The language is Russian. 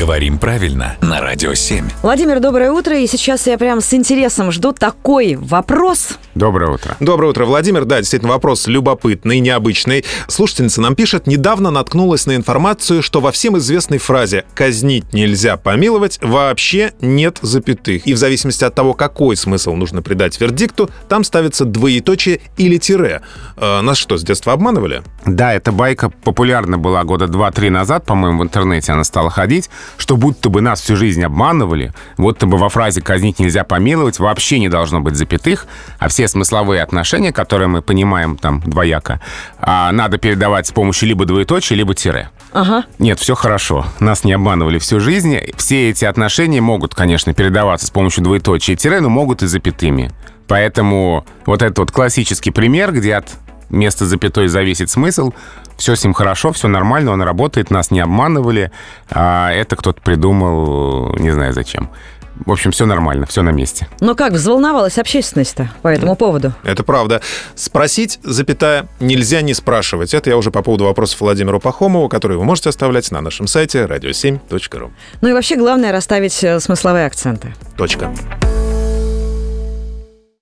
Говорим правильно на Радио 7. Владимир, доброе утро. И сейчас я прям с интересом жду такой вопрос. Доброе утро. Доброе утро, Владимир. Да, действительно, вопрос любопытный, необычный. Слушательница нам пишет, недавно наткнулась на информацию, что во всем известной фразе «казнить нельзя помиловать» вообще нет запятых. И в зависимости от того, какой смысл нужно придать вердикту, там ставится двоеточие или тире. Э, нас что, с детства обманывали? Да, эта байка популярна была года два-три назад, по-моему, в интернете она стала ходить, что будто бы нас всю жизнь обманывали, будто бы во фразе «казнить нельзя помиловать» вообще не должно быть запятых, а все смысловые отношения, которые мы понимаем там двояко, а, надо передавать с помощью либо двоеточия, либо тире. Ага. Нет, все хорошо. Нас не обманывали всю жизнь. Все эти отношения могут, конечно, передаваться с помощью двоеточия и тире, но могут и запятыми. Поэтому вот этот вот классический пример, где от места запятой зависит смысл, все с ним хорошо, все нормально, он работает, нас не обманывали, а это кто-то придумал, не знаю зачем. В общем, все нормально, все на месте. Но как взволновалась общественность-то по этому поводу? Это правда. Спросить, запятая, нельзя не спрашивать. Это я уже по поводу вопросов Владимиру Пахомову, которые вы можете оставлять на нашем сайте radio7.ru. Ну и вообще главное расставить э, смысловые акценты. Точка.